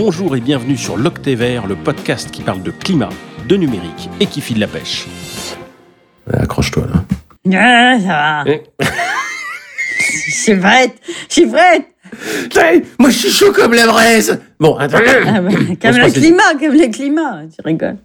Bonjour et bienvenue sur l'Octévert, le podcast qui parle de climat, de numérique et qui file la pêche. Accroche-toi là. Ah, ça va. Eh. Je suis prête. Je suis prête. Moi je suis chaud comme la braise Bon, attends. Ah bah, comme le climat, comme le climat. Tu rigoles.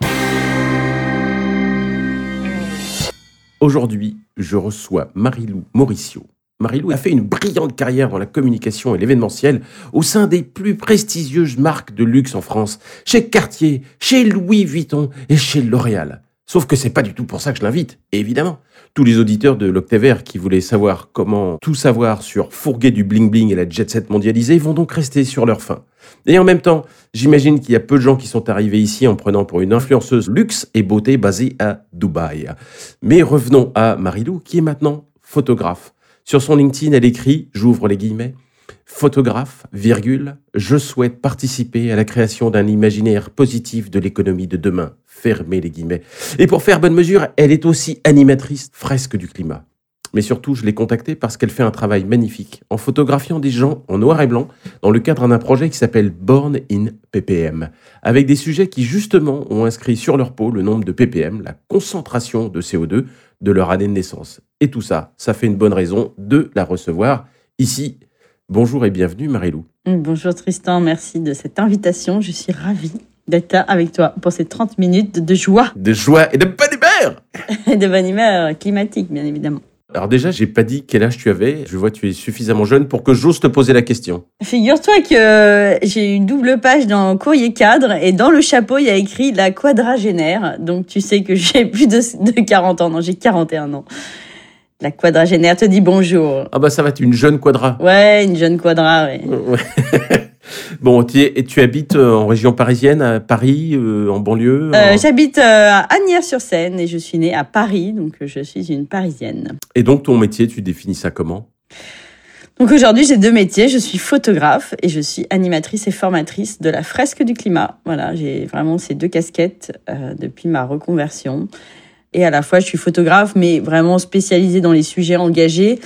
Aujourd'hui, je reçois Marilou Mauricio. Marilou a fait une brillante carrière dans la communication et l'événementiel au sein des plus prestigieuses marques de luxe en France, chez Cartier, chez Louis Vuitton et chez L'Oréal. Sauf que c'est pas du tout pour ça que je l'invite, évidemment. Tous les auditeurs de l'Octavert qui voulaient savoir comment tout savoir sur fourguer du bling bling et la jet set mondialisée vont donc rester sur leur faim. Et en même temps, j'imagine qu'il y a peu de gens qui sont arrivés ici en prenant pour une influenceuse luxe et beauté basée à Dubaï. Mais revenons à Marilou, qui est maintenant photographe. Sur son LinkedIn, elle écrit, j'ouvre les guillemets, photographe, virgule, je souhaite participer à la création d'un imaginaire positif de l'économie de demain, fermez les guillemets. Et pour faire bonne mesure, elle est aussi animatrice fresque du climat. Mais surtout, je l'ai contactée parce qu'elle fait un travail magnifique en photographiant des gens en noir et blanc dans le cadre d'un projet qui s'appelle Born in ppm, avec des sujets qui justement ont inscrit sur leur peau le nombre de ppm, la concentration de CO2 de leur année de naissance. Et tout ça, ça fait une bonne raison de la recevoir ici. Bonjour et bienvenue Marilou. Bonjour Tristan, merci de cette invitation. Je suis ravie d'être là avec toi pour ces 30 minutes de joie De joie et de bonne humeur et de bonne humeur climatique, bien évidemment. Alors déjà, j'ai pas dit quel âge tu avais. Je vois que tu es suffisamment jeune pour que j'ose te poser la question. Figure-toi que j'ai une double page dans Courrier Cadre et dans le chapeau, il y a écrit la quadragénaire. Donc tu sais que j'ai plus de 40 ans. Non, j'ai 41 ans. La quadragénaire te dit bonjour. Ah bah ça va, tu es une jeune quadra. Ouais, une jeune quadra, ouais. Ouais. bon, et tu habites euh, en région parisienne, à Paris, euh, en banlieue Euh, J'habite euh, à Agnières-sur-Seine et je suis née à Paris, donc euh, je suis une Parisienne. Et donc ton métier, tu définis ça comment? Donc aujourd'hui, j'ai deux métiers. Je suis photographe et je suis animatrice et formatrice de la fresque du climat. Voilà, j'ai vraiment ces deux casquettes euh, depuis ma reconversion. Et à la fois, je suis photographe, mais vraiment spécialisée dans les sujets engagés.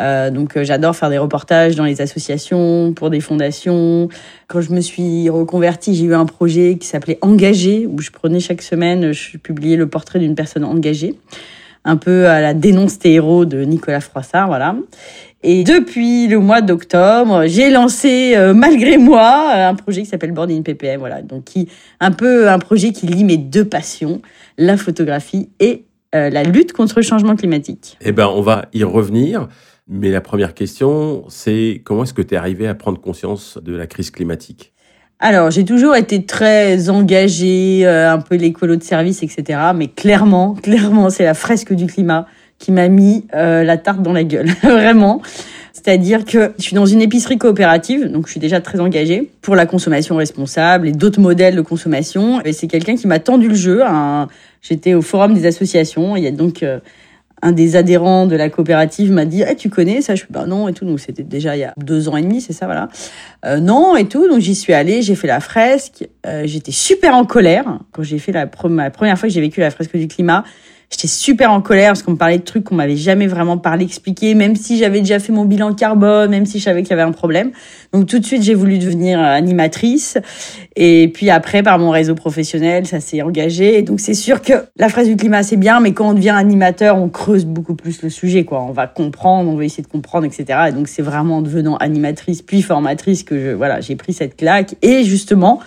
Euh, donc, euh, j'adore faire des reportages dans les associations, pour des fondations. Quand je me suis reconvertie, j'ai eu un projet qui s'appelait Engagé, où je prenais chaque semaine, je publiais le portrait d'une personne engagée, un peu à la dénonce tes héros de Nicolas Froissart, voilà. Et depuis le mois d'octobre, j'ai lancé, euh, malgré moi, euh, un projet qui s'appelle Boarding PPM, voilà. Donc, qui, un peu un projet qui lie mes deux passions, la photographie et euh, la lutte contre le changement climatique. Eh ben, on va y revenir. Mais la première question, c'est comment est-ce que tu es arrivé à prendre conscience de la crise climatique? Alors, j'ai toujours été très engagée, euh, un peu l'écolo de service, etc. Mais clairement, clairement, c'est la fresque du climat qui m'a mis euh, la tarte dans la gueule, vraiment. C'est-à-dire que je suis dans une épicerie coopérative, donc je suis déjà très engagée pour la consommation responsable et d'autres modèles de consommation. Et c'est quelqu'un qui m'a tendu le jeu. J'étais au forum des associations. Il y a donc euh, un des adhérents de la coopérative m'a dit Eh, tu connais ça? Je suis bah non et tout. Donc c'était déjà il y a deux ans et demi, c'est ça, voilà. Euh, non et tout. Donc j'y suis allée, j'ai fait la fresque. Euh, J'étais super en colère quand j'ai fait la première fois que j'ai vécu la fresque du climat. J'étais super en colère parce qu'on me parlait de trucs qu'on m'avait jamais vraiment parlé, expliqué, même si j'avais déjà fait mon bilan carbone, même si je savais qu'il y avait un problème. Donc tout de suite, j'ai voulu devenir euh, animatrice. Et puis après, par mon réseau professionnel, ça s'est engagé. Donc c'est sûr que la fraise du climat, c'est bien, mais quand on devient animateur, on creuse beaucoup plus le sujet. quoi. On va comprendre, on va essayer de comprendre, etc. Et donc c'est vraiment en devenant animatrice puis formatrice que je, voilà, j'ai pris cette claque. Et justement,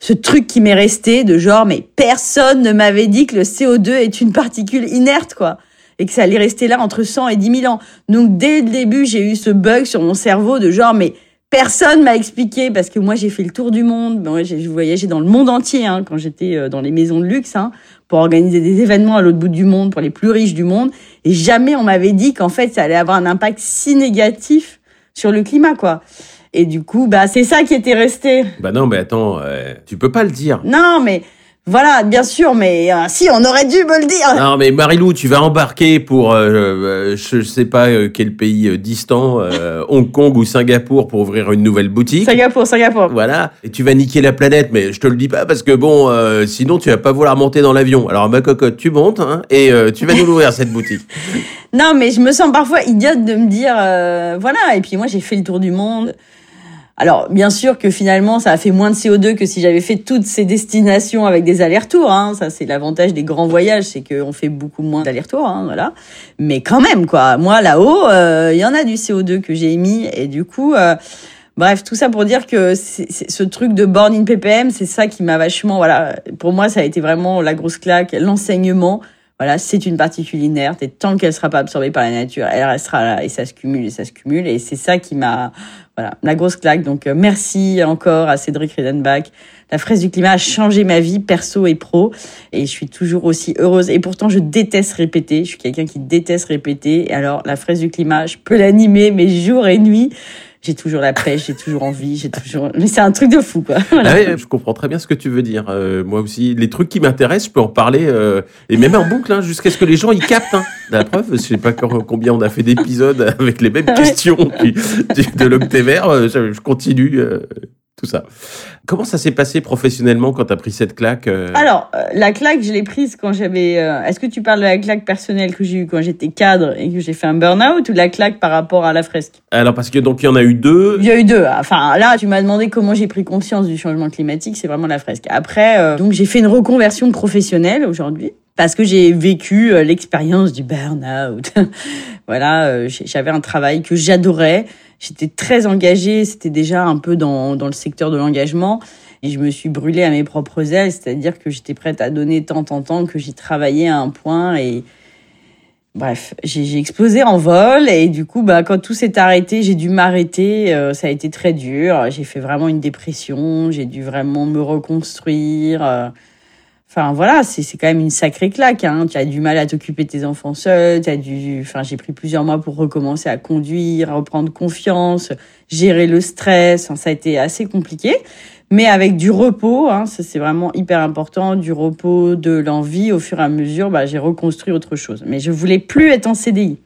ce truc qui m'est resté de genre, mais personne ne m'avait dit que le CO2 est une particule inerte, quoi. Et que ça allait rester là entre 100 et 10 000 ans. Donc, dès le début, j'ai eu ce bug sur mon cerveau de genre, mais personne m'a expliqué parce que moi, j'ai fait le tour du monde. J'ai voyageais dans le monde entier, hein, quand j'étais euh, dans les maisons de luxe, hein, pour organiser des événements à l'autre bout du monde, pour les plus riches du monde. Et jamais on m'avait dit qu'en fait, ça allait avoir un impact si négatif sur le climat, quoi. Et du coup, bah, c'est ça qui était resté. Bah non, mais attends, euh, tu peux pas le dire. Non, mais voilà, bien sûr, mais euh, si, on aurait dû me le dire. Non, mais Marilou, tu vas embarquer pour, euh, euh, je sais pas quel pays distant, euh, Hong Kong ou Singapour pour ouvrir une nouvelle boutique. Singapour, Singapour. Voilà, et tu vas niquer la planète, mais je te le dis pas parce que bon, sinon tu vas pas vouloir monter dans l'avion. Alors ma cocotte, tu montes hein, et tu vas nous l'ouvrir cette boutique. Non, mais je me sens parfois idiote de me dire, voilà. Et puis moi, j'ai fait le tour du monde. Alors, bien sûr que finalement, ça a fait moins de CO2 que si j'avais fait toutes ces destinations avec des allers-retours. Hein. Ça, c'est l'avantage des grands voyages, c'est qu'on fait beaucoup moins d'allers-retours, hein, voilà. Mais quand même, quoi. Moi, là-haut, euh, il y en a du CO2 que j'ai émis, et du coup, euh, bref, tout ça pour dire que ce truc de born in ppm, c'est ça qui m'a vachement, voilà. Pour moi, ça a été vraiment la grosse claque, l'enseignement. Voilà, c'est une particule inerte et tant qu'elle sera pas absorbée par la nature, elle restera là et ça se cumule et ça se cumule et c'est ça qui m'a voilà, la grosse claque. Donc, euh, merci encore à Cédric Redenbach. La fraise du climat a changé ma vie perso et pro. Et je suis toujours aussi heureuse. Et pourtant, je déteste répéter. Je suis quelqu'un qui déteste répéter. Et alors, la fraise du climat, je peux l'animer, mais jour et nuit j'ai toujours la pêche, j'ai toujours envie, j'ai toujours. Mais c'est un truc de fou, quoi. Ah je comprends très bien ce que tu veux dire. Euh, moi aussi, les trucs qui m'intéressent, je peux en parler euh, et même en boucle, hein, jusqu'à ce que les gens y captent. Hein. La preuve, je sais pas combien on a fait d'épisodes avec les mêmes questions de l'octévert. Euh, je, je continue tout ça. Comment ça s'est passé professionnellement quand tu as pris cette claque euh Alors, euh, la claque, je l'ai prise quand j'avais... Euh, est-ce que tu parles de la claque personnelle que j'ai eue quand j'étais cadre et que j'ai fait un burn-out ou de la claque par rapport à la fresque? Alors, parce que donc il y en a eu deux. Il y a eu deux. Enfin, là, tu m'as demandé comment j'ai pris conscience du changement climatique, c'est vraiment la fresque. Après, donc j'ai fait une reconversion professionnelle aujourd'hui parce que j'ai vécu l'expérience du burn-out. voilà, j'avais un travail que j'adorais J'étais très engagée, c'était déjà un peu dans, dans le secteur de l'engagement. Et je me suis brûlée à mes propres ailes, c'est-à-dire que j'étais prête à donner tant, tant, tant que j'y travaillais à un point. Et bref, j'ai explosé en vol. Et du coup, bah, quand tout s'est arrêté, j'ai dû m'arrêter. Euh, ça a été très dur. J'ai fait vraiment une dépression. J'ai dû vraiment me reconstruire. Euh, Enfin voilà, c'est c'est quand même une sacrée claque. Hein. Tu as du mal à t'occuper de tes enfants seuls. Tu as dû, enfin j'ai pris plusieurs mois pour recommencer à conduire, à reprendre confiance, gérer le stress. ça a été assez compliqué, mais avec du repos. Hein, ça c'est vraiment hyper important, du repos, de l'envie. Au fur et à mesure, bah, j'ai reconstruit autre chose. Mais je voulais plus être en CDI.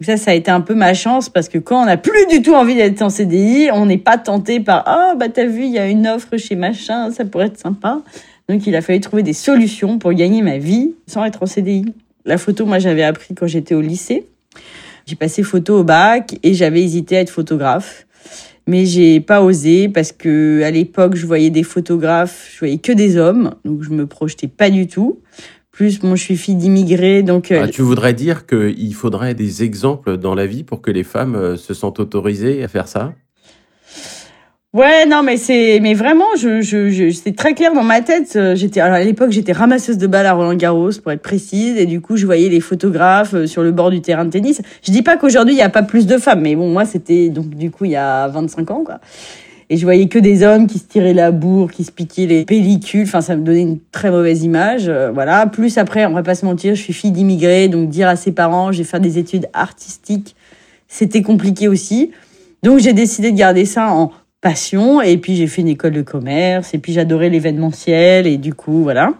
ça, ça a été un peu ma chance parce que quand on n'a plus du tout envie d'être en CDI, on n'est pas tenté par ah bah t'as vu il y a une offre chez machin, ça pourrait être sympa. Donc il a fallu trouver des solutions pour gagner ma vie sans être en CDI. La photo, moi j'avais appris quand j'étais au lycée. J'ai passé photo au bac et j'avais hésité à être photographe. Mais j'ai pas osé parce que à l'époque, je voyais des photographes, je voyais que des hommes, donc je me projetais pas du tout. Plus, moi, je suis fille d'immigrés, donc. Euh, ah, tu voudrais dire qu'il faudrait des exemples dans la vie pour que les femmes euh, se sentent autorisées à faire ça? Ouais, non, mais c'est, mais vraiment, je, je, je c'est très clair dans ma tête. Euh, j'étais, alors à l'époque, j'étais ramasseuse de balles à Roland Garros, pour être précise, et du coup, je voyais les photographes euh, sur le bord du terrain de tennis. Je dis pas qu'aujourd'hui, il y a pas plus de femmes, mais bon, moi, c'était, donc, du coup, il y a 25 ans, quoi. Et je voyais que des hommes qui se tiraient la bourre, qui se piquaient les pellicules. Enfin, ça me donnait une très mauvaise image. Euh, voilà. Plus après, on va pas se mentir, je suis fille d'immigrés, donc dire à ses parents, je vais faire des études artistiques, c'était compliqué aussi. Donc, j'ai décidé de garder ça en passion. Et puis j'ai fait une école de commerce. Et puis j'adorais l'événementiel. Et du coup, voilà.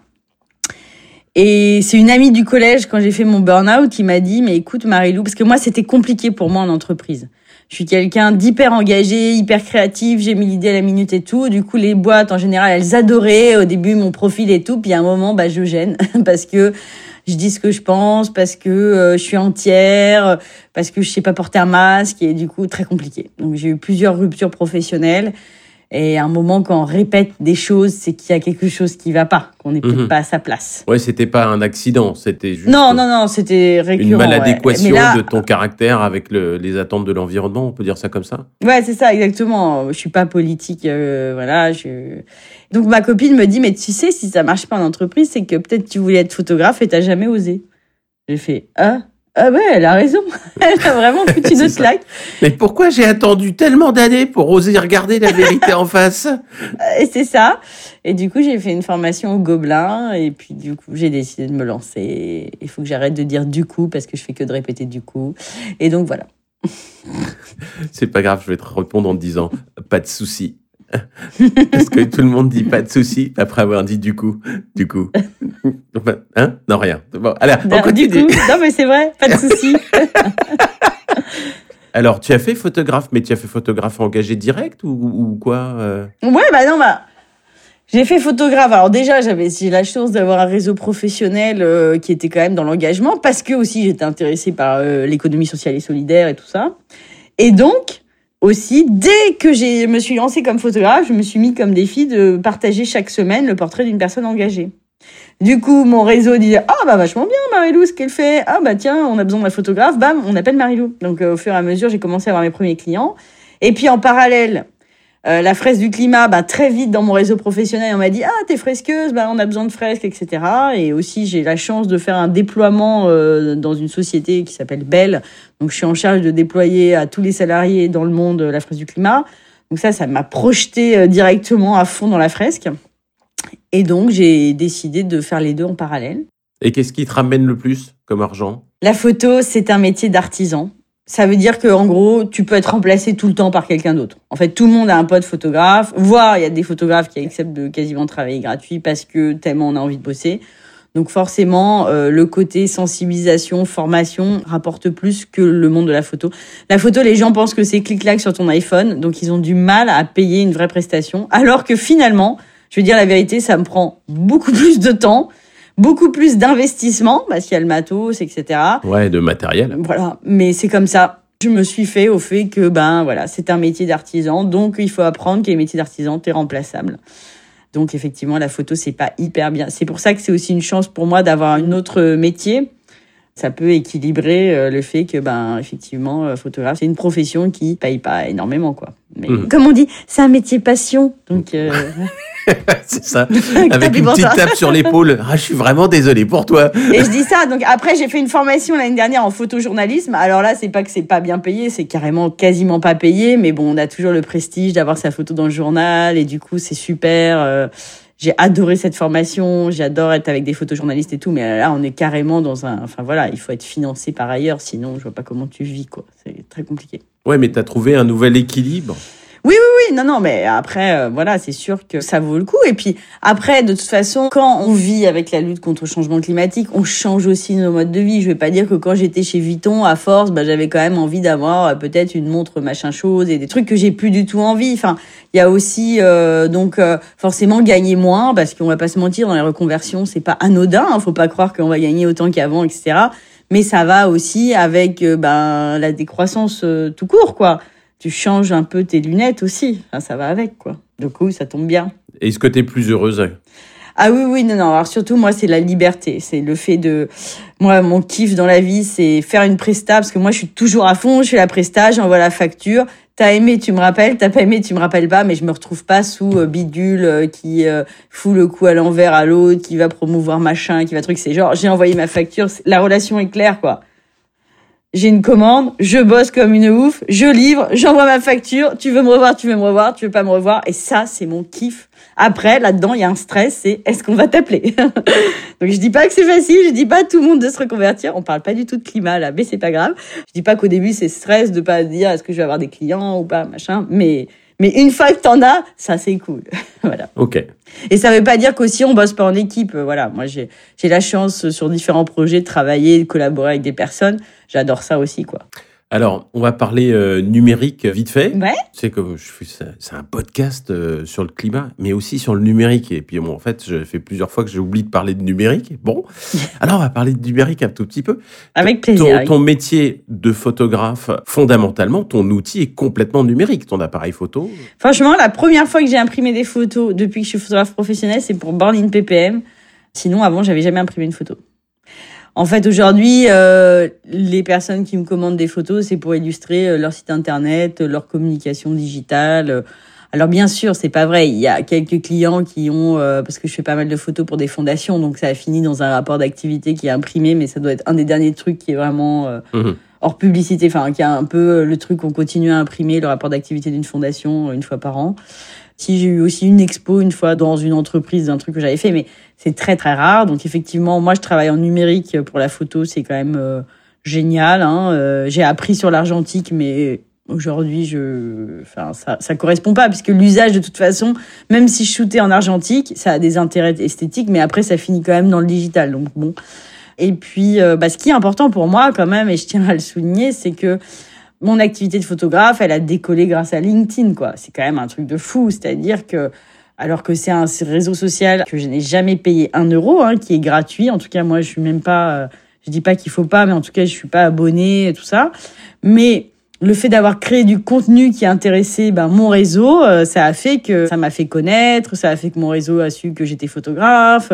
Et c'est une amie du collège, quand j'ai fait mon burn-out, qui m'a dit, mais écoute Marilou, parce que moi c'était compliqué pour moi en entreprise. Je suis quelqu'un d'hyper engagé, hyper créatif, j'ai mis l'idée à la minute et tout. Du coup, les boîtes, en général, elles adoraient au début mon profil et tout. Puis à un moment, bah, je gêne parce que je dis ce que je pense parce que euh, je suis entière, parce que je sais pas porter un masque et du coup très compliqué. Donc j'ai eu plusieurs ruptures professionnelles et à un moment, quand on répète des choses, c'est qu'il y a quelque chose qui va pas, qu'on n'est peut-être mhm. pas à sa place. Ouais, c'était pas un accident, c'était juste. Non, non, non, c'était récurrent. Une maladéquation de ton caractère avec le, les attentes de l'environnement, on peut dire ça comme ça? Ouais, c'est ça, exactement. Je suis pas politique, euh, voilà. Je... Donc ma copine me dit, mais tu sais, si ça marche pas en entreprise, c'est que peut-être tu voulais être photographe et t'as jamais osé. J'ai fait, ah. Ah ouais, elle a raison. Elle a vraiment foutu une claque. Mais pourquoi j'ai attendu tellement d'années pour oser regarder la vérité en face? Et c'est ça. Et du coup, j'ai fait une formation au Gobelin. Et puis, du coup, j'ai décidé de me lancer. Il faut que j'arrête de dire du coup parce que je fais que de répéter du coup. Et donc, voilà. c'est pas grave, je vais te répondre en te disant pas de souci. Parce que tout le monde dit pas de souci après avoir dit du coup, du coup. Hein? Non, rien. Bon, alors, on continue. non, mais c'est vrai, pas de souci. alors, tu as fait photographe, mais tu as fait photographe engagé direct ou, quoi euh? Ouais, bah non, bah. J'ai fait photographe. Alors déjà, j'avais la chance d'avoir un réseau professionnel euh, qui était quand même dans l'engagement parce que aussi j'étais intéressée par euh, l'économie sociale et solidaire et tout ça. Et donc, aussi, dès que je me suis lancée comme photographe, je me suis mis comme défi de partager chaque semaine le portrait d'une personne engagée. Du coup, mon réseau dit ah bah vachement bien Marilou ce qu'elle fait. Ah bah tiens, on a besoin d'un photographe. Bam, on appelle Marilou. Donc euh, au fur et à mesure, j'ai commencé à avoir mes premiers clients. Et puis en parallèle, euh, la fresque du climat, bah, très vite dans mon réseau professionnel, on m'a dit ah t'es fresqueuse, bah on a besoin de fresques, etc. Et aussi j'ai la chance de faire un déploiement euh, dans une société qui s'appelle Bell. Donc je suis en charge de déployer à tous les salariés dans le monde la fresque du climat. Donc ça, ça m'a projeté directement à fond dans la fresque. Et donc, j'ai décidé de faire les deux en parallèle. Et qu'est-ce qui te ramène le plus comme argent? La photo, c'est un métier d'artisan. Ça veut dire que, en gros, tu peux être remplacé tout le temps par quelqu'un d'autre. En fait, tout le monde a un pote photographe, voire il y a des photographes qui acceptent de quasiment travailler gratuit parce que tellement on a envie de bosser. Donc forcément, euh, le côté sensibilisation, formation rapporte plus que le monde de la photo. La photo, les gens pensent que c'est clic-clac sur ton iPhone, donc ils ont du mal à payer une vraie prestation, alors que finalement, je veux dire la vérité, ça me prend beaucoup plus de temps, beaucoup plus d'investissement, parce qu'il y a le matos, etc. Ouais, de matériel. Voilà, mais c'est comme ça. Je me suis fait au fait que ben voilà, c'est un métier d'artisan, donc il faut apprendre que les métiers d'artisan, t'es remplaçable. Donc effectivement, la photo c'est pas hyper bien. C'est pour ça que c'est aussi une chance pour moi d'avoir un autre métier. Ça peut équilibrer euh, le fait que ben effectivement, euh, photographe, c'est une profession qui paye pas énormément quoi. Mais mmh. comme on dit, c'est un métier passion, donc. Euh, c'est ça. Avec une petite tape sur l'épaule. Ah, je suis vraiment désolé pour toi. Et je dis ça. Donc après, j'ai fait une formation l'année dernière en photojournalisme. Alors là, c'est pas que c'est pas bien payé, c'est carrément quasiment pas payé. Mais bon, on a toujours le prestige d'avoir sa photo dans le journal et du coup, c'est super. Euh, j'ai adoré cette formation. J'adore être avec des photojournalistes et tout. Mais là, on est carrément dans un. Enfin voilà, il faut être financé par ailleurs. Sinon, je vois pas comment tu vis quoi. C'est très compliqué. Ouais, mais tu as trouvé un nouvel équilibre. Oui, oui, oui, non, non, mais après, euh, voilà, c'est sûr que ça vaut le coup. Et puis après, de toute façon, quand on vit avec la lutte contre le changement climatique, on change aussi nos modes de vie. Je vais pas dire que quand j'étais chez Vuitton, à force, bah, j'avais quand même envie d'avoir euh, peut-être une montre machin chose et des trucs que j'ai plus du tout envie. Enfin, il y a aussi euh, donc forcément gagner moins parce qu'on va pas se mentir, dans les reconversions, c'est pas anodin. Hein, faut pas croire qu'on va gagner autant qu'avant, etc. Mais ça va aussi avec ben la décroissance tout court, quoi tu changes un peu tes lunettes aussi. ça va avec, quoi. Du coup, ça tombe bien. Est-ce que tu es plus heureuse ah oui, oui, non, non. Alors surtout, moi, c'est la liberté. C'est le fait de... Moi, mon kiff dans la vie, c'est faire une presta, parce que moi, je suis toujours à fond, je fais la presta, j'envoie la facture. T'as aimé, tu me rappelles. T'as pas aimé, tu me rappelles pas. Mais je me retrouve pas sous euh, bidule euh, qui euh, fout le coup à l'envers à l'autre, qui va promouvoir machin, qui va truc. C'est genre, j'ai envoyé ma facture. La relation est claire, quoi j'ai une commande, je bosse comme une ouf, je livre, j'envoie ma facture, tu veux me revoir, tu veux me revoir, tu veux pas me revoir, et ça, c'est mon kiff. Après, là-dedans, il y a un stress, c'est est-ce qu'on va t'appeler? Donc je dis pas que c'est facile, je dis pas à tout le monde de se reconvertir, on parle pas du tout de climat là, mais c'est pas grave. Je dis pas qu'au début c'est stress de pas dire est-ce que je vais avoir des clients ou pas, machin, mais mais une fois que t'en as, ça c'est cool. voilà. Ok. Et ça veut pas dire qu'aussi on bosse pas en équipe. Voilà. Moi j'ai j'ai la chance sur différents projets de travailler, de collaborer avec des personnes. J'adore ça aussi quoi. Alors, on va parler euh, numérique vite fait. Ouais. C'est que je c'est un podcast euh, sur le climat, mais aussi sur le numérique. Et puis bon, en fait, je fais plusieurs fois que j'ai oublié de parler de numérique. Bon, alors on va parler de numérique un tout petit peu. Avec plaisir. Ton, ton, métier de photographe, fondamentalement, ton outil est complètement numérique, ton appareil photo. Franchement, la première fois que j'ai imprimé des photos depuis que je suis photographe professionnel, c'est pour Born in PPM. Sinon, avant, j'avais jamais imprimé une photo. En fait, aujourd'hui, euh, les personnes qui me commandent des photos, c'est pour illustrer euh, leur site internet, euh, leur communication digitale. Alors bien sûr, c'est pas vrai. Il y a quelques clients qui ont, parce que je fais pas mal de photos pour des fondations, donc ça a fini dans un rapport d'activité qui est imprimé, mais ça doit être un des derniers trucs qui est vraiment mmh. hors publicité, enfin qui a un peu le truc qu'on continue à imprimer, le rapport d'activité d'une fondation une fois par an. Si j'ai eu aussi une expo une fois dans une entreprise d'un truc que j'avais fait, mais c'est très très rare. Donc effectivement, moi je travaille en numérique pour la photo, c'est quand même euh, génial. Hein. Euh, j'ai appris sur l'argentique, mais aujourd'hui je, enfin ça ça correspond pas puisque l'usage de toute façon, même si je shootais en argentique, ça a des intérêts esthétiques, mais après ça finit quand même dans le digital. Donc bon. Et puis, euh, bah, ce qui est important pour moi quand même, et je tiens à le souligner, c'est que mon activité de photographe, elle a décollé grâce à LinkedIn, quoi. C'est quand même un truc de fou. C'est-à-dire que, alors que c'est un réseau social que je n'ai jamais payé un euro, hein, qui est gratuit. En tout cas, moi, je suis même pas, euh, je dis pas qu'il faut pas, mais en tout cas, je suis pas abonné et tout ça. Mais le fait d'avoir créé du contenu qui a intéressé ben, mon réseau, ça a fait que ça m'a fait connaître, ça a fait que mon réseau a su que j'étais photographe.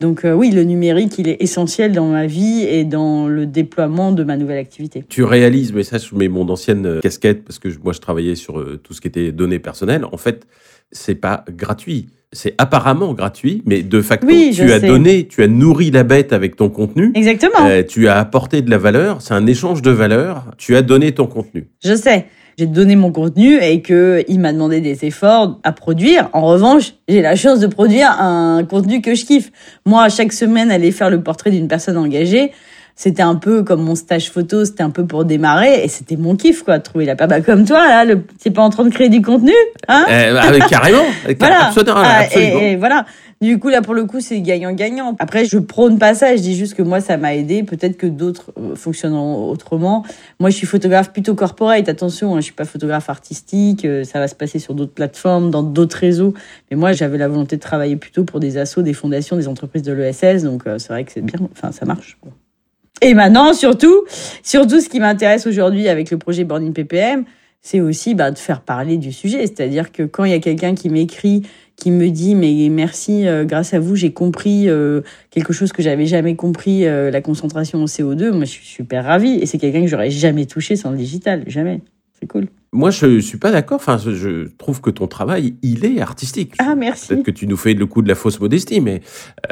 Donc oui, le numérique, il est essentiel dans ma vie et dans le déploiement de ma nouvelle activité. Tu réalises, mais ça, je mets mon ancienne casquette parce que moi, je travaillais sur tout ce qui était données personnelles. En fait, c'est pas gratuit c'est apparemment gratuit, mais de facto, tu as donné, tu as nourri la bête avec ton contenu. Exactement. Euh, tu as apporté de la valeur. C'est un échange de valeur. Tu as donné ton contenu. Je sais. J'ai donné mon contenu et que il m'a demandé des efforts à produire. En revanche, j'ai la chance de produire un contenu que je kiffe. Moi, chaque semaine, aller faire le portrait d'une personne engagée, c'était un peu comme mon stage photo, c'était un peu pour démarrer et c'était mon kiff quoi, trouver la papa comme toi là, le c'est pas en train de créer du contenu, hein euh, bah, Carrément, voilà. Ah, et, voilà. Du coup là pour le coup c'est gagnant-gagnant. Après je prône pas ça, je dis juste que moi ça m'a aidé, peut-être que d'autres euh, fonctionnent autrement. Moi je suis photographe plutôt corporate, attention, hein, je suis pas photographe artistique, euh, ça va se passer sur d'autres plateformes, dans d'autres réseaux. Mais moi j'avais la volonté de travailler plutôt pour des assos, des fondations, des entreprises de l'ESS, donc c'est vrai que c'est bien, enfin ça marche. Et maintenant, surtout, surtout ce qui m'intéresse aujourd'hui avec le projet Born PPM, c'est aussi bah, de faire parler du sujet. C'est-à-dire que quand il y a quelqu'un qui m'écrit, qui me dit mais merci, euh, grâce à vous, j'ai compris euh, quelque chose que j'avais jamais compris, euh, la concentration au CO2, moi je suis super ravie. Et c'est quelqu'un que j'aurais jamais touché sans le digital, jamais. C'est cool. Moi, je suis pas d'accord. Enfin, je trouve que ton travail, il est artistique. Ah, merci. Peut-être que tu nous fais le coup de la fausse modestie, mais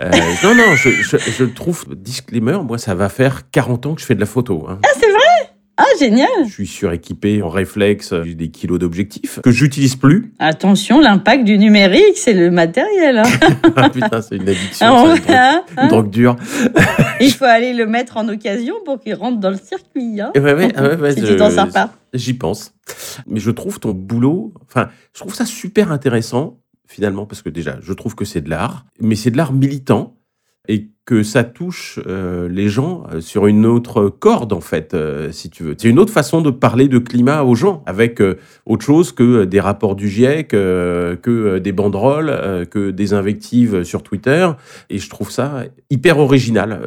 euh, non, non, je, je, je, trouve, disclaimer, moi, ça va faire 40 ans que je fais de la photo. Hein. Ah, c'est vrai? Ah, génial Je suis suréquipé en réflexe, j'ai des kilos d'objectifs que j'utilise plus. Attention, l'impact du numérique, c'est le matériel. Hein. ah putain, c'est une addiction, ah, une, drogue, une drogue dure. Il faut aller le mettre en occasion pour qu'il rentre dans le circuit. Hein. Ouais, ouais, ouais, ouais, si tu t'en sers pas. J'y pense. Mais je trouve ton boulot, enfin, je trouve ça super intéressant, finalement, parce que déjà, je trouve que c'est de l'art, mais c'est de l'art militant et que ça touche euh, les gens euh, sur une autre corde en fait, euh, si tu veux. C'est une autre façon de parler de climat aux gens, avec autre chose que des rapports du GIEC, que des banderoles, que des invectives sur Twitter. Et je trouve ça hyper original,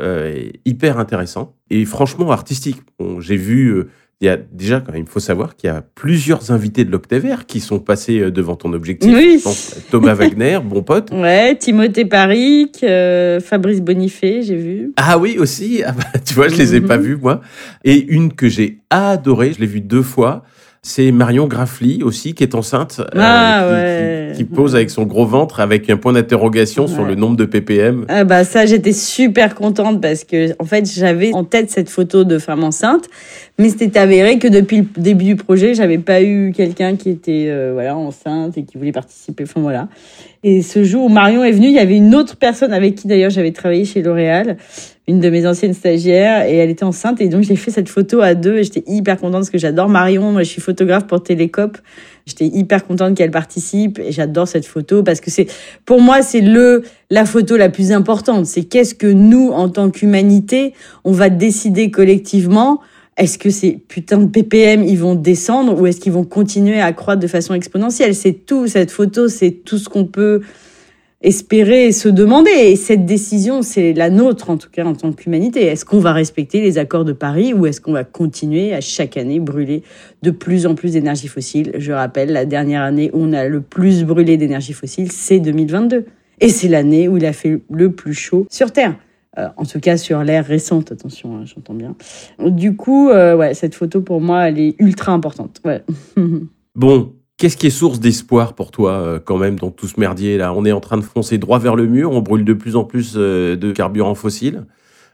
hyper intéressant et franchement artistique. J'ai vu il y a déjà, quand même, il faut savoir qu'il y a plusieurs invités de l'Octavert qui sont passés euh, devant ton objectif. Oui. Thomas Wagner, bon pote. Ouais, Timothée Paric, euh, Fabrice Bonifay, j'ai vu. Ah oui, aussi. Ah bah, tu vois, je les ai pas mhm. vus, moi. Et une que j'ai adorée, je l'ai vue deux fois c'est Marion Graffly aussi qui est enceinte, euh, ah, qui, pose avec son gros ventre avec un point d'interrogation sur le nombre de ppm. Ah bah ça j'étais super contente parce que en fait j'avais en tête cette photo de femme enceinte, mais c'était avéré que depuis le début du projet j'avais pas eu quelqu'un qui était euh, voilà enceinte et qui voulait participer. Enfin voilà. Et ce jour où Marion est venue, il y avait une autre personne avec qui d'ailleurs j'avais travaillé chez L'Oréal une de mes anciennes stagiaires et elle était enceinte et donc j'ai fait cette photo à deux et j'étais hyper contente parce que j'adore Marion, moi je suis photographe pour Télécop. J'étais hyper contente qu'elle participe et j'adore cette photo parce que c'est pour moi c'est le la photo la plus importante, c'est qu'est-ce que nous en tant qu'humanité, on va décider collectivement est-ce que ces putains de ppm ils vont descendre ou est-ce qu'ils vont continuer à croître de façon exponentielle? C'est tout cette photo, c'est tout ce qu'on peut espérer et se demander. Et cette décision, c'est la nôtre, en tout cas, en tant qu'humanité. Est-ce qu'on va respecter les accords de Paris ou est-ce qu'on va continuer à chaque année brûler de plus en plus d'énergie fossile? Je rappelle, la dernière année où on a le plus brûlé d'énergie fossile, c'est 2022. Et c'est l'année où il a fait le plus chaud sur Terre. Euh, en tout cas sur l'ère récente, attention, hein, j'entends bien. Du coup, euh, ouais, cette photo pour moi, elle est ultra importante. Ouais. bon, Qu'est-ce qui est source d'espoir pour toi, euh, quand même, dans tout ce merdier là? On est en train de foncer droit vers le mur, on brûle de plus en plus de carburants fossiles.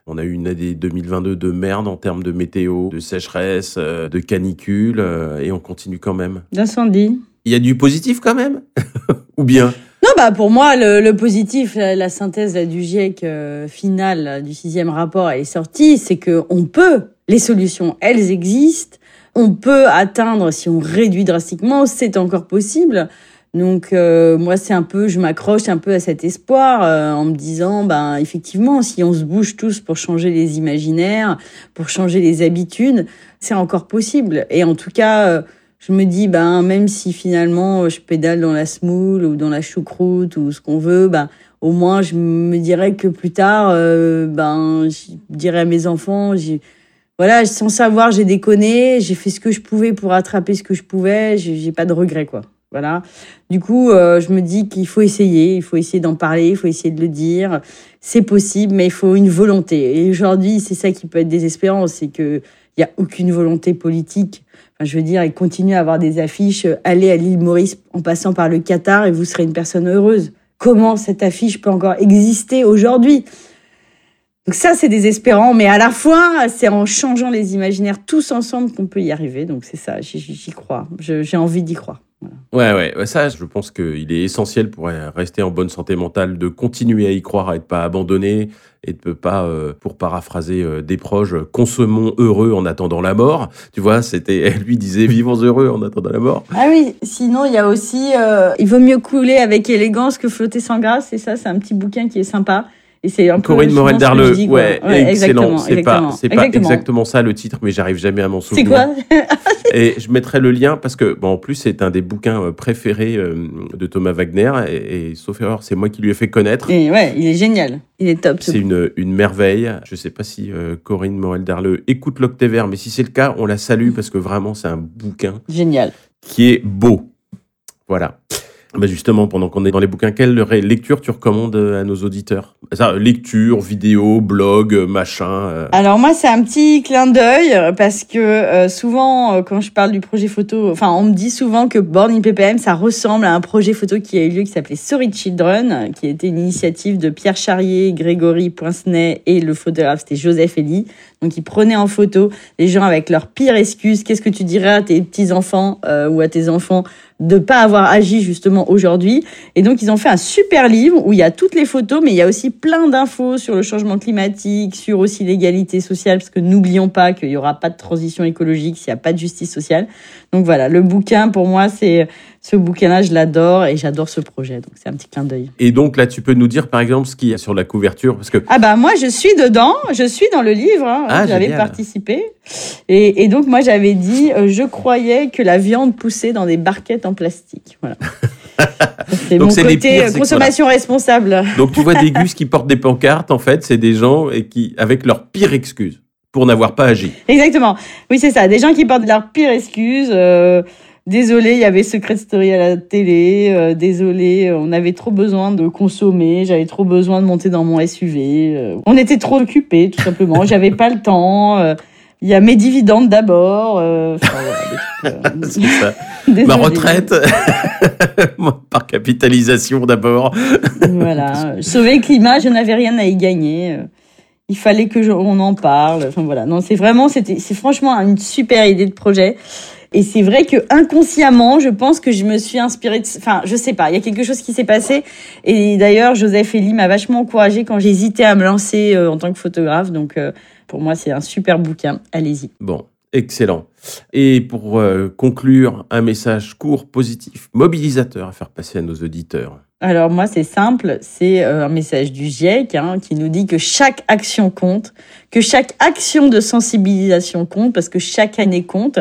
On a eu une année 2022 de merde en termes de météo, de sécheresse, de canicule, et on continue quand même. D'incendie. Il y a du positif quand même? Ou bien? Non, bah pour moi, le, positif, la, synthèse du GIEC finale du sixième rapport, elle est sortie, c'est que on peut, les solutions, elles existent on peut atteindre, si on réduit drastiquement, c'est encore possible. Donc euh, moi c'est un peu, je m'accroche un peu à cet espoir euh, en me disant, ben effectivement, si on se bouge tous pour changer les imaginaires, pour changer les habitudes, c'est encore possible. Et en tout cas, euh, je me dis, ben même si finalement je pédale dans la smoule ou dans la choucroute ou ce qu'on veut, ben au moins je me dirais que plus tard, ben je dirais à mes enfants, j'ai voilà, sans savoir, j'ai déconné, j'ai fait ce que je pouvais pour attraper ce que je pouvais, j'ai pas de regrets, quoi. Voilà. Du coup, euh, je me dis qu'il faut essayer, il faut essayer d'en parler, il faut essayer de le dire. C'est possible, mais il faut une volonté. Et aujourd'hui, c'est ça qui peut être désespérant, c'est que il y a aucune volonté politique. Je veux dire, il continue à avoir des affiches euh, allez à l'île Maurice en passant par le Qatar et vous serez une personne heureuse. Comment cette affiche peut encore exister aujourd'hui? Donc ça, c'est désespérant, mais à la fois, c'est en changeant les imaginaires tous ensemble qu'on peut y arriver. Donc c'est ça, j'y crois. J'ai envie d'y croire. Ouais, ouais, ça, je pense qu'il est essentiel pour rester en bonne santé mentale, de continuer à y croire, à être pas abandonné et de pas, euh, pour paraphraser euh, des proches, consommons heureux en attendant la mort. Tu vois, c'était, elle lui disait vivons heureux en attendant la mort. Ah oui, sinon il y a aussi, euh, il vaut mieux couler avec élégance que flotter sans grâce. Et ça, c'est un petit bouquin qui est sympa. Et c'est un Corinne Morel Darleux, ouais, excellent. C'est pas, c'est pas exactement ça le titre, mais j'arrive jamais à m'en souvenir. C'est quoi Et je mettrai le lien parce que, bon, en plus, c'est un des bouquins euh, préférés euh, de Thomas Wagner. Et, sauf erreur, c'est moi qui lui ai fait connaître. Et ouais, il est génial. Il est top. C'est une, une merveille. Je sais pas si euh, Corinne Morel Darleux écoute l'Octévert, mais si c'est le cas, on la salue parce que vraiment, c'est un bouquin. Génial. Qui est beau. Voilà. Bah justement, pendant qu'on est dans les bouquins, quelle lecture tu recommandes euh, à nos auditeurs? Ça, lecture, vidéo, blog, euh, machin. Euh. Alors moi, c'est un petit clin d'œil parce que souvent, quand je parle du projet photo, enfin, on me dit souvent que Born in PPM, ça ressemble à un projet photo qui a eu lieu qui s'appelait Sorry Children, qui était une initiative de Pierre Charrier, Grégory Poincenet et le photographe, c'était Joseph Elie. Donc ils prenaient en photo les gens avec leurs pires excuses. Qu'est-ce que tu dirais à tes petits enfants ou à tes enfants? De pas avoir agi justement aujourd'hui. Et donc ils ont fait un super livre où il y a toutes les photos, mais il y a aussi plein d'infos sur le changement climatique, sur aussi l'égalité sociale, parce que n'oublions pas qu'il y aura pas de transition écologique s'il n'y a pas de justice sociale. Donc voilà, le bouquin pour moi c'est ce bouquin-là, je l'adore et j'adore ce projet. Donc c'est un petit clin d'œil. Et donc là, tu peux nous dire par exemple ce qu'il y a sur la couverture parce que ah bah moi je suis dedans, je suis dans le livre. Hein, ah, j'avais participé et, et, donc moi j'avais dit, euh, je croyais que la viande poussait dans des barquettes en plastique. Voilà. c'est mon côté euh, consommation responsable. Donc tu vois des gus qui portent des pancartes, en fait, c'est des gens et qui avec leur pire excuse pour n'avoir pas agi. Exactement. Oui, c'est ça. Des gens qui portent leur pire excuse. Euh, Désolé, il y avait Secret Story à la télé. Euh, désolé, on avait trop besoin de consommer. J'avais trop besoin de monter dans mon SUV. Euh, on était trop occupés, tout simplement. J'avais pas le temps. Euh, il y a mes dividendes d'abord. Enfin, ça. Ma retraite par capitalisation d'abord. voilà. Sauver le climat, je n'avais rien à y gagner. Il fallait que on en parle. Enfin voilà. Non, c'est vraiment, c'était, c'est franchement une super idée de projet. Et c'est vrai que inconsciemment, je pense que je me suis inspirée. De... Enfin, je sais pas. Il y a quelque chose qui s'est passé. Et d'ailleurs, Joseph Elie m'a vachement encouragée quand j'hésitais à me lancer euh, en tant que photographe. Donc, euh, pour moi, c'est un super bouquin. Allez-y. Bon, excellent. Et pour euh, conclure, un message court, positif, mobilisateur à faire passer à nos auditeurs. Alors moi, c'est simple, c'est un message du GIEC hein, qui nous dit que chaque action compte, que chaque action de sensibilisation compte, parce que chaque année compte.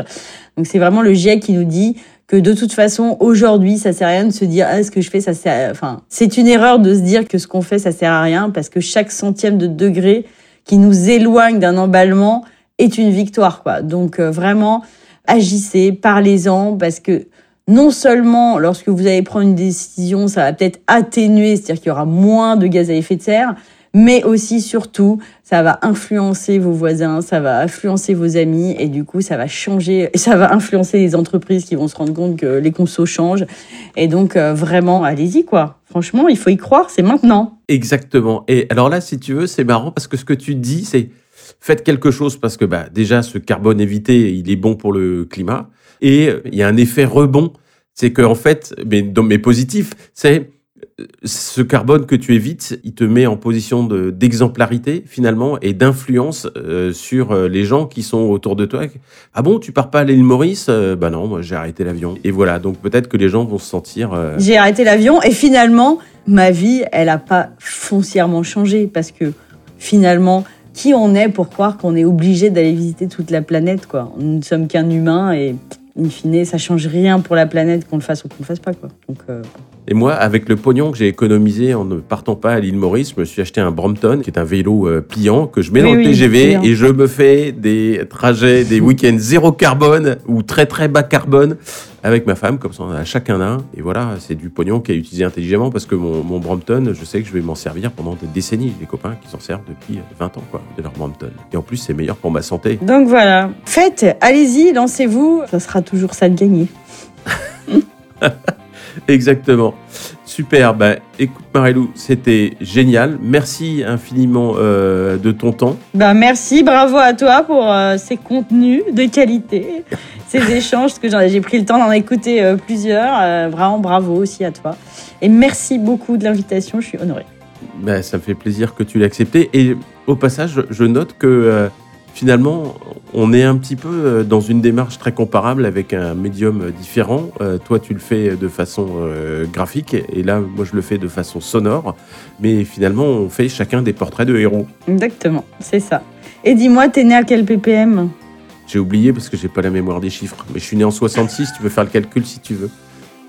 Donc c'est vraiment le GIEC qui nous dit que de toute façon aujourd'hui ça sert à rien de se dire ah, ce que je fais ça sert enfin c'est une erreur de se dire que ce qu'on fait ça sert à rien parce que chaque centième de degré qui nous éloigne d'un emballement est une victoire quoi. Donc euh, vraiment agissez, parlez-en parce que non seulement lorsque vous allez prendre une décision, ça va peut-être atténuer, c'est-à-dire qu'il y aura moins de gaz à effet de serre, mais aussi surtout ça va influencer vos voisins, ça va influencer vos amis et du coup ça va changer, ça va influencer les entreprises qui vont se rendre compte que les consos changent et donc euh, vraiment allez-y quoi. Franchement, il faut y croire, c'est maintenant. Exactement. Et alors là, si tu veux, c'est marrant parce que ce que tu dis, c'est faites quelque chose parce que bah, déjà ce carbone évité, il est bon pour le climat et il y a un effet rebond. C'est que en fait, mais, positif, c'est ce carbone que tu évites, il te met en position d'exemplarité finalement et d'influence euh, sur euh, les gens qui sont autour de toi. Ah bon, tu pars pas à l'île Maurice euh, Bah non, moi j'ai arrêté l'avion. Et voilà, donc peut-être que les gens vont se sentir. J'ai arrêté l'avion et finalement ma vie, elle a pas foncièrement changé parce que finalement, qui on est pour croire qu'on est obligé d'aller visiter toute la planète quoi Nous ne sommes qu'un humain et in fine, ça change rien pour la planète qu'on le fasse ou qu'on le fasse pas quoi. Donc Et moi, avec le pognon que j'ai économisé en ne partant pas à l'île Maurice, je me suis acheté un Brompton, qui est un vélo euh, pliant, que je mets Oui, dans le oui, TGV et je me fais des trajets, des week-ends zéro carbone ou très très bas carbone avec ma femme, comme ça on a chacun un. Et voilà, c'est du pognon qui est utilisé intelligemment parce que mon, mon Brompton, je sais que je vais m'en servir pendant des décennies. J'ai des copains qui s'en servent depuis 20 ans, quoi, de leur Brompton. Et en plus, c'est meilleur pour ma santé. Donc voilà. Faites, allez-y, lancez-vous. Ça sera toujours ça de gagner. Exactement. Super. Ben, écoute, Marilou, c'était génial. Merci infiniment euh, de ton temps. Ben merci, bravo à toi pour euh, ces contenus de qualité, ces échanges, parce que j'ai pris le temps d'en écouter euh, plusieurs. Vraiment, bravo aussi à toi. Et merci beaucoup de l'invitation, je suis honorée. Ben, ça me fait plaisir que tu l'aies accepté. Et au passage, je- note que finalement, on est un petit peu euh, dans une démarche très comparable avec un médium euh, différent. Euh, toi, tu le fais de façon euh, graphique et là, moi, je le fais de façon sonore. Mais finalement, on fait chacun des portraits de héros. Exactement, c'est ça. Et dis-moi, t'es né à quel ppm J'ai oublié parce que j'ai pas la mémoire des chiffres. Mais je suis né en 66, tu peux faire le calcul si tu veux.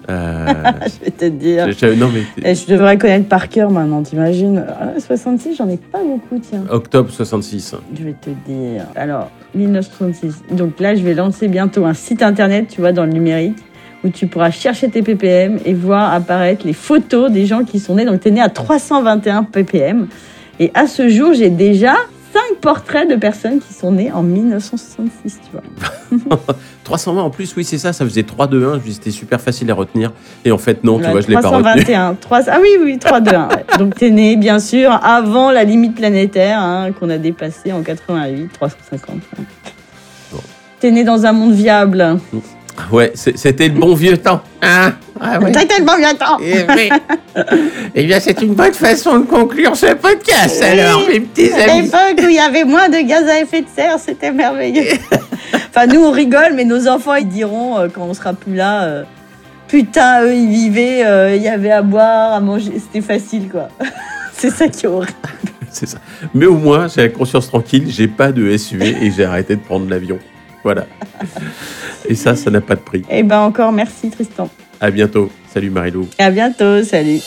Euh, Je vais te dire. je- je- non, mais Et je devrais connaître par cœur maintenant, t'imagines Ah, 66, j'en ai pas beaucoup, tiens. octobre 66. Je vais te dire. Alors, 1966. Donc là, je vais lancer bientôt un site internet, tu vois, dans le numérique, où tu pourras chercher tes ppm et voir apparaître les photos des gens qui sont nés. Donc, tu es né à 321 ppm. Et à ce jour, j'ai déjà 5 portraits de personnes qui sont nées en 1966, tu vois. 320 en plus, oui, c'est ça, ça faisait 3, 2, 1. C'était super facile à retenir. Et en fait, non, tu vois, je l'ai pas retenu. 321. 3... Ah oui, oui, 3, 2, 1. ouais. Donc, tu es né, bien sûr, avant la limite planétaire hein, qu'on a dépassée en 88, 350. Bon. Tu es né dans un monde viable. Ouais, c'était le bon vieux temps. Hein? Ah. T'as tellement bien temps. Eh, Eh bien, c'est une bonne façon de conclure ce podcast, Oui. alors, mes petits À amis. l'époque où il y avait moins de gaz à effet de serre, c'était merveilleux. enfin, nous, on rigole, mais nos enfants, ils diront, euh, quand on sera plus là, euh, putain, eux, ils vivaient, euh, il y avait à boire, à manger, c'était facile, quoi. C'est ça qui est horrible. C'est ça. Mais au moins, j'ai la conscience tranquille, j'ai pas de SUV et j'ai arrêté de prendre l'avion. Voilà. Et ça, ça n'a pas de prix. Eh ben, encore merci, Tristan. À bientôt. Salut Marilou. À bientôt, salut.